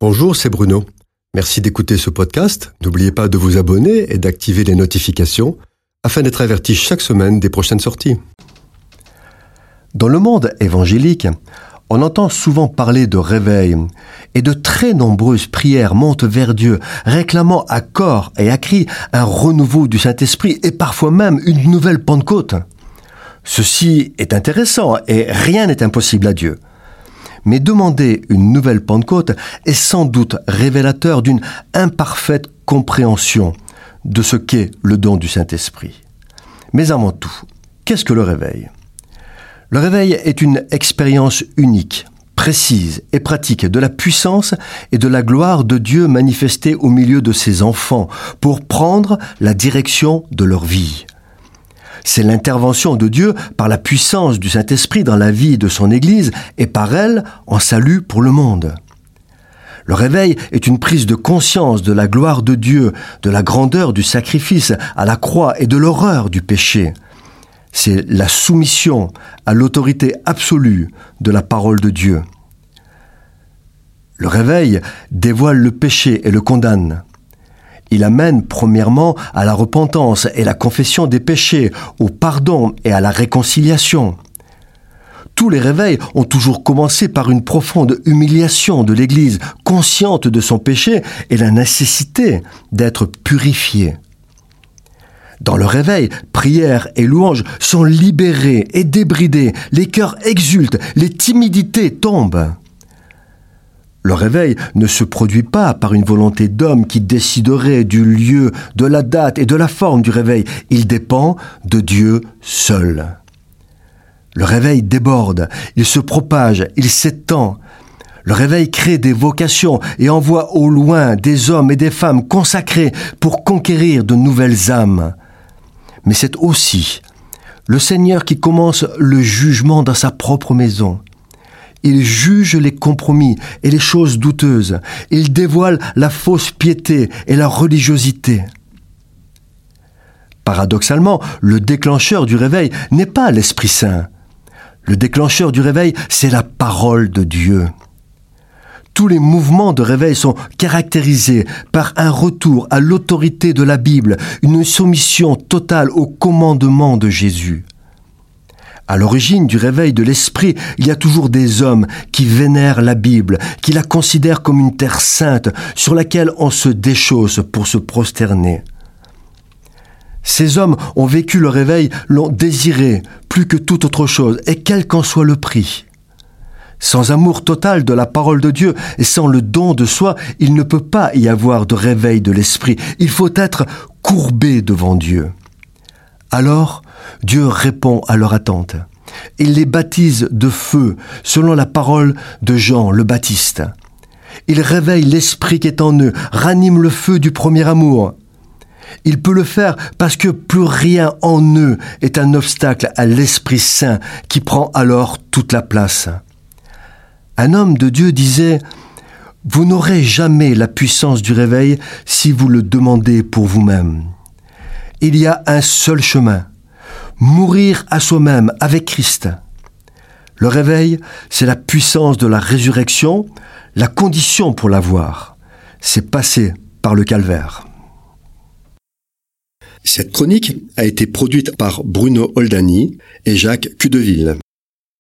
Bonjour, c'est Bruno. Merci d'écouter ce podcast. N'oubliez pas de vous abonner et d'activer les notifications afin d'être averti chaque semaine des prochaines sorties. Dans le monde évangélique, on entend souvent parler de réveil et de très nombreuses prières montent vers Dieu, réclamant à corps et à cri un renouveau du Saint-Esprit et parfois même une nouvelle Pentecôte. Ceci est intéressant et rien n'est impossible à Dieu. Mais demander une nouvelle Pentecôte est sans doute révélateur d'une imparfaite compréhension de ce qu'est le don du Saint-Esprit. Mais avant tout, qu'est-ce que le réveil? Le réveil est une expérience unique, précise et pratique de la puissance et de la gloire de Dieu manifestée au milieu de ses enfants pour prendre la direction de leur vie. C'est l'intervention de Dieu par la puissance du Saint-Esprit dans la vie de son Église et par elle en salut pour le monde. Le réveil est une prise de conscience de la gloire de Dieu, de la grandeur du sacrifice à la croix et de l'horreur du péché. C'est la soumission à l'autorité absolue de la parole de Dieu. Le réveil dévoile le péché et le condamne. Il amène premièrement à la repentance et la confession des péchés, au pardon et à la réconciliation. Tous les réveils ont toujours commencé par une profonde humiliation de l'Église, consciente de son péché et la nécessité d'être purifiée. Dans le réveil, prière et louange sont libérées et débridées, les cœurs exultent, les timidités tombent. Le réveil ne se produit pas par une volonté d'homme qui déciderait du lieu, de la date et de la forme du réveil. Il dépend de Dieu seul. Le réveil déborde, il se propage, il s'étend. Le réveil crée des vocations et envoie au loin des hommes et des femmes consacrés pour conquérir de nouvelles âmes. Mais c'est aussi le Seigneur qui commence le jugement dans sa propre maison. Il juge les compromis et les choses douteuses. Il dévoile la fausse piété et la religiosité. Paradoxalement, le déclencheur du réveil n'est pas l'Esprit Saint. Le déclencheur du réveil, c'est la parole de Dieu. Tous les mouvements de réveil sont caractérisés par un retour à l'autorité de la Bible, une soumission totale au commandement de Jésus. À l'origine du réveil de l'esprit, il y a toujours des hommes qui vénèrent la Bible, qui la considèrent comme une terre sainte sur laquelle on se déchausse pour se prosterner. Ces hommes ont vécu le réveil, l'ont désiré plus que toute autre chose, et quel qu'en soit le prix. Sans amour total de la parole de Dieu et sans le don de soi, il ne peut pas y avoir de réveil de l'esprit. Il faut être courbé devant Dieu. Alors, Dieu répond à leur attente. Il les baptise de feu, selon la parole de Jean le Baptiste. Il réveille l'esprit qui est en eux, ranime le feu du premier amour. Il peut le faire parce que plus rien en eux est un obstacle à l'Esprit Saint qui prend alors toute la place. Un homme de Dieu disait Vous n'aurez jamais la puissance du réveil si vous le demandez pour vous-même. Il y a un seul chemin, mourir à soi-même avec Christ. Le réveil, c'est la puissance de la résurrection, la condition pour l'avoir. C'est passer par le calvaire. Cette chronique a été produite par Bruno Oldani et Jacques Cudeville.